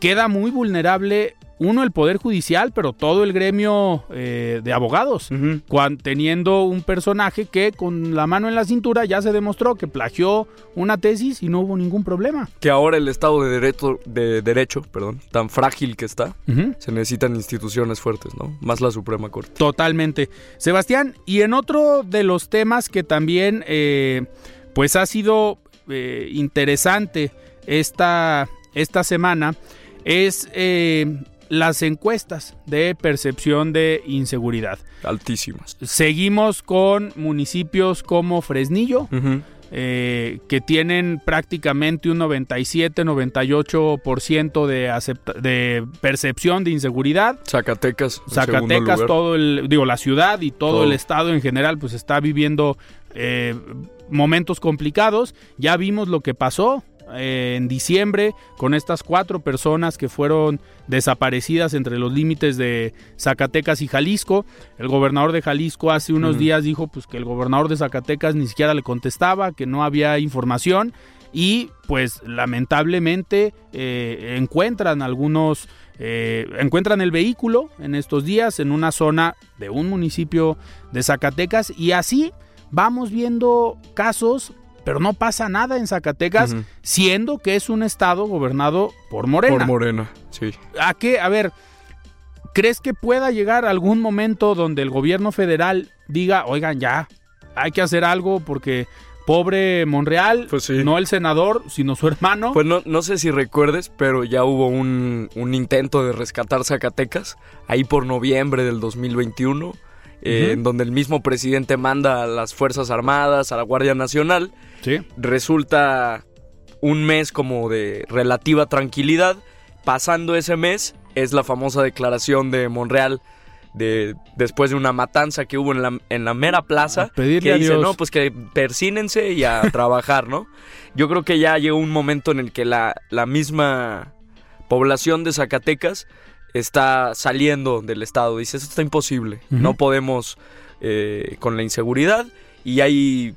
queda muy vulnerable uno el Poder Judicial, pero todo el gremio eh, de abogados, teniendo un personaje que con la mano en la cintura ya se demostró que plagió una tesis y no hubo ningún problema. Que ahora el Estado de Derecho, de derecho perdón, tan frágil que está, se necesitan instituciones fuertes, ¿no? Más la Suprema Corte. Totalmente. Sebastián, y en otro de los temas que también eh, pues ha sido eh, interesante esta, esta semana, es las encuestas de percepción de inseguridad. Altísimas. Seguimos con municipios como Fresnillo, eh, que tienen prácticamente un 97-98% de, de percepción de inseguridad. Zacatecas. Zacatecas, todo el, digo, la ciudad y todo, el estado en general, pues está viviendo eh, momentos complicados. Ya vimos lo que pasó en diciembre con estas cuatro personas que fueron desaparecidas entre los límites de Zacatecas y Jalisco. El gobernador de Jalisco hace unos días dijo pues que el gobernador de Zacatecas ni siquiera le contestaba, que no había información y pues lamentablemente eh, encuentran algunos eh, encuentran el vehículo en estos días en una zona de un municipio de Zacatecas y así vamos viendo casos pero no pasa nada en Zacatecas, siendo que es un estado gobernado por Morena. Por Morena, sí. ¿A qué? A ver, ¿crees que pueda llegar algún momento donde el gobierno federal diga, oigan, ya, hay que hacer algo porque pobre Monreal, pues no el senador, sino su hermano. Pues no, no sé si recuerdes, pero ya hubo un, un, intento de rescatar Zacatecas, ahí por noviembre del 2021, eh, en donde el mismo presidente manda a las Fuerzas Armadas, a la Guardia Nacional. ¿Sí? Resulta un mes como de relativa tranquilidad. Pasando ese mes es la famosa declaración de Monreal de después de una matanza que hubo en la, en la mera plaza, que dice, no, pues que persínense y a trabajar, ¿no? Yo creo que ya llegó un momento en el que la, la misma población de Zacatecas está saliendo del estado. Dice, esto está imposible, no podemos eh, con la inseguridad y hay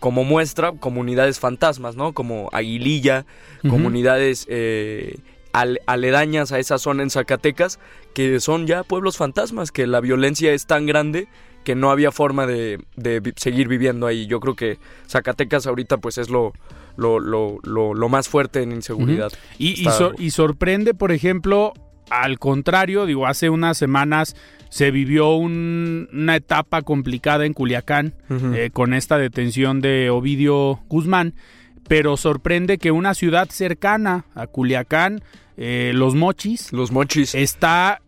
como muestra comunidades fantasmas, ¿no? Como Aguililla, comunidades eh, aledañas a esa zona en Zacatecas, que son ya pueblos fantasmas, que la violencia es tan grande que no había forma de, seguir viviendo ahí. Yo creo que Zacatecas ahorita pues es lo, lo, lo, lo, más fuerte en inseguridad. y, y, sorprende, por ejemplo, al contrario, digo, hace unas semanas se vivió una etapa complicada en Culiacán eh, con esta detención de Ovidio Guzmán, pero sorprende que una ciudad cercana a Culiacán, eh, Los Mochis, Los Mochis, está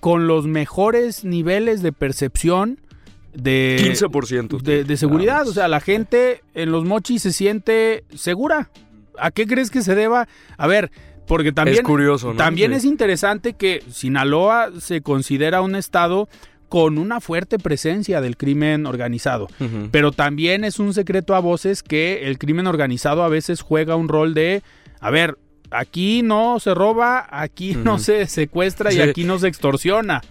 con los mejores niveles de percepción de 15% de, de seguridad, o sea, la gente en Los Mochis se siente segura. ¿A qué crees que se deba? A ver, porque también, es curioso, también es interesante que Sinaloa se considera un estado con una fuerte presencia del crimen organizado. Pero también es un secreto a voces que el crimen organizado a veces juega un rol de, a ver, aquí no se roba, aquí no se secuestra y aquí no se extorsiona.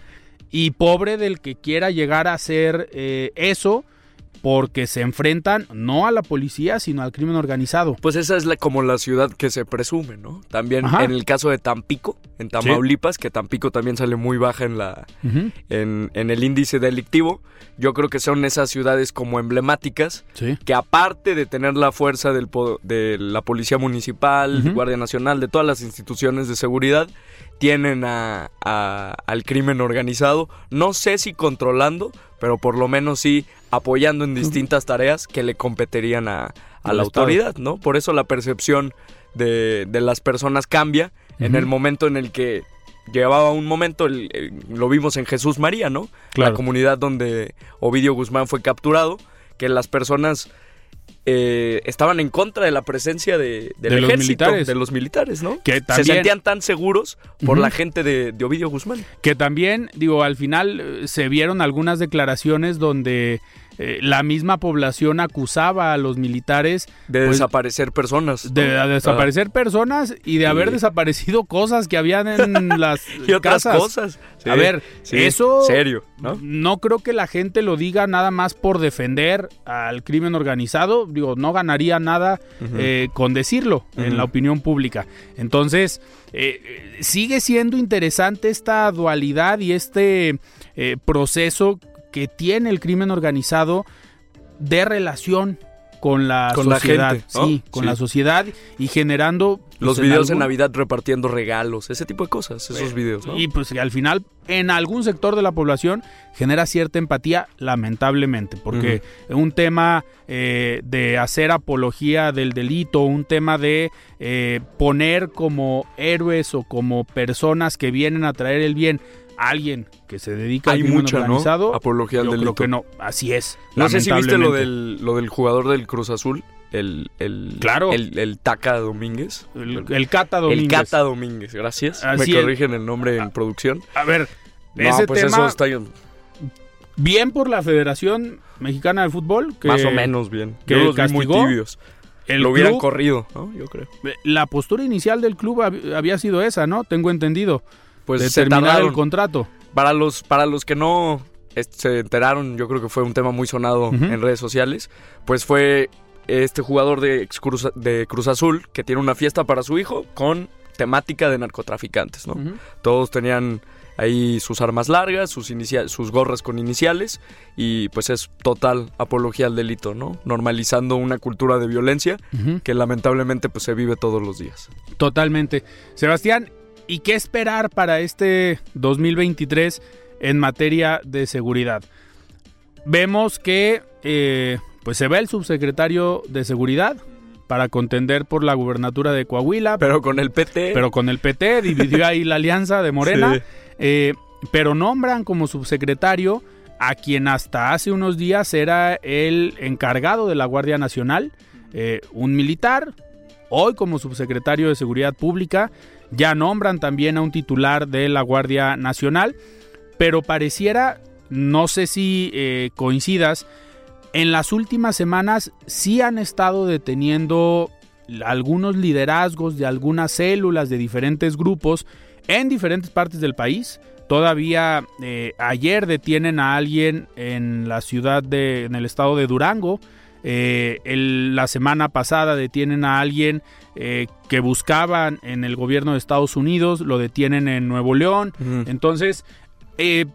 Y pobre del que quiera llegar a hacer eh, eso porque se enfrentan no a la policía, sino al crimen organizado. Pues esa es la, como la ciudad que se presume, ¿no? También en el caso de Tampico, en Tamaulipas, que Tampico también sale muy baja en, la, en, el índice delictivo, yo creo que son esas ciudades como emblemáticas, que aparte de tener la fuerza del, de la Policía Municipal, Guardia Nacional, de todas las instituciones de seguridad, tienen a, al crimen organizado, no sé si controlando, pero por lo menos sí apoyando en distintas tareas que le competerían a, la autoridad, ¿no? Por eso la percepción de, las personas cambia en el momento en el que llevaba un momento, lo vimos en Jesús María, ¿no? La comunidad donde Ovidio Guzmán fue capturado, que las personas eh, estaban en contra de la presencia de, del ejército, los militares. de los militares, ¿no? Que Se sentían tan seguros por la gente de, de, Ovidio Guzmán. Que también, digo, al final eh, se vieron algunas declaraciones donde eh, la misma población acusaba a los militares de pues, desaparecer personas. De, desaparecer personas y de haber desaparecido cosas que habían en las y otras cosas. a ver, eso serio, ¿no? creo que la gente lo diga nada más por defender al crimen organizado. Digo, no ganaría nada eh, con decirlo en la opinión pública. Entonces, eh, sigue siendo interesante esta dualidad y este proceso que tiene el crimen organizado de relación con la sociedad, sí, con la sociedad y generando pues, los videos de Navidad repartiendo regalos, ese tipo de cosas, esos videos, Y pues al final en algún sector de la población genera cierta empatía, lamentablemente, porque un tema eh, de hacer apología del delito, un tema de eh, poner como héroes o como personas que vienen a traer el bien alguien que se dedica Hay al crimen mucha, organizado. ¿no? Apología del delito. que no, así es. No sé si viste lo del, lo del jugador del Cruz Azul, el, el, claro. el, Taca Domínguez. El, Cata Domínguez. El Cata Domínguez, gracias. Me corrigen el nombre en producción. A ver, ese pues tema, eso está bien por la Federación Mexicana de Fútbol. Que, Más o menos bien. Que Yo los muy tibios. lo hubieran corrido, ¿no? Yo creo. La postura inicial del club había sido esa, ¿no? Tengo entendido pues de terminar el contrato. Para los, para los que no se enteraron, yo creo que fue un tema muy sonado en redes sociales, pues fue este jugador de Cruz, de Cruz Azul que tiene una fiesta para su hijo con temática de narcotraficantes, ¿no? Todos tenían ahí sus armas largas, sus, sus gorras con iniciales y pues es total apología al delito, ¿no? Normalizando una cultura de violencia que lamentablemente pues se vive todos los días. Totalmente. Sebastián, ¿Y qué esperar para este 2023 en materia de seguridad? Vemos que eh, pues se ve el subsecretario de Seguridad para contender por la gubernatura de Coahuila. Pero con el PT. Pero con el PT, dividió ahí la alianza de Morena. Eh, pero nombran como subsecretario a quien hasta hace unos días era el encargado de la Guardia Nacional, eh, un militar, hoy como subsecretario de Seguridad Pública. Ya nombran también a un titular de la Guardia Nacional. pero pareciera, no sé si eh, coincidas, en las últimas semanas sí han estado deteniendo algunos liderazgos de algunas células de diferentes grupos en diferentes partes del país. Todavía eh, ayer detienen a alguien en la ciudad de, en el estado de Durango. Eh, la semana pasada detienen a alguien eh, que buscaban en el gobierno de Estados Unidos, lo detienen en Nuevo León. Entonces,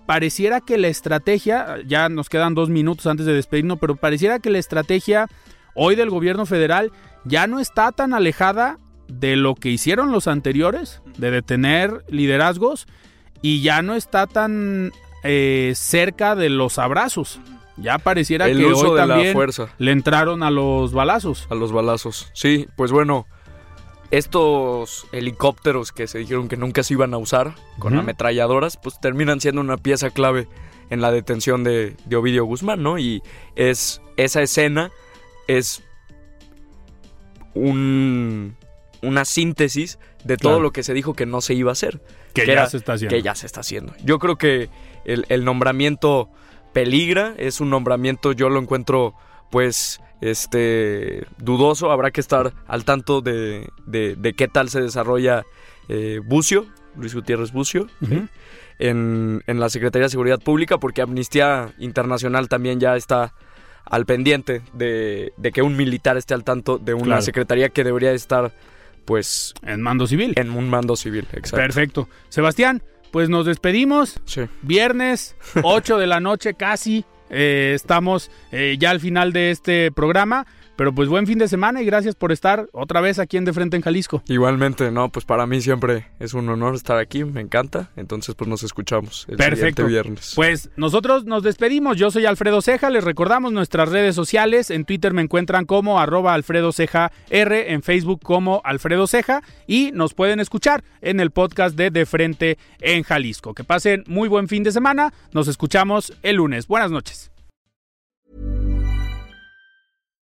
pareciera que la estrategia, ya nos quedan dos minutos antes de despedirnos, pero pareciera que la estrategia hoy del gobierno federal ya no está tan alejada de lo que hicieron los anteriores, de detener liderazgos, y ya no está tan eh, cerca de los abrazos. Ya pareciera que hoy también le entraron a los balazos. A los balazos. Sí, pues bueno, estos helicópteros que se dijeron que nunca se iban a usar con ametralladoras, pues terminan siendo una pieza clave en la detención de, de Ovidio Guzmán, ¿no? Y es esa escena es un, una síntesis de todo lo que se dijo que no se iba a hacer. Que, ya se está haciendo. Que ya se está haciendo. Yo creo que el, nombramiento peligra, es un nombramiento, yo lo encuentro pues este dudoso, habrá que estar al tanto de, de, qué tal se desarrolla eh, Bucio, Luis Gutiérrez Bucio, en, en, la Secretaría de Seguridad Pública, porque Amnistía Internacional también ya está al pendiente de, que un militar esté al tanto de una secretaría que debería estar, pues... En mando civil. En un mando civil, exacto. Perfecto. Sebastián, pues nos despedimos. Sí. Viernes, 8 de la noche casi. Eh, estamos eh, ya al final de este programa. Pero pues buen fin de semana y gracias por estar otra vez aquí en De Frente en Jalisco. Igualmente, no, pues para mí siempre es un honor estar aquí, me encanta. Entonces pues nos escuchamos el Perfecto. viernes. Pues nosotros nos despedimos, yo soy Alfredo Ceja, les recordamos nuestras redes sociales, en Twitter me encuentran como arroba Alfredo Ceja R, en Facebook como Alfredo Ceja y nos pueden escuchar en el podcast de De Frente en Jalisco. Que pasen muy buen fin de semana, nos escuchamos el lunes. Buenas noches.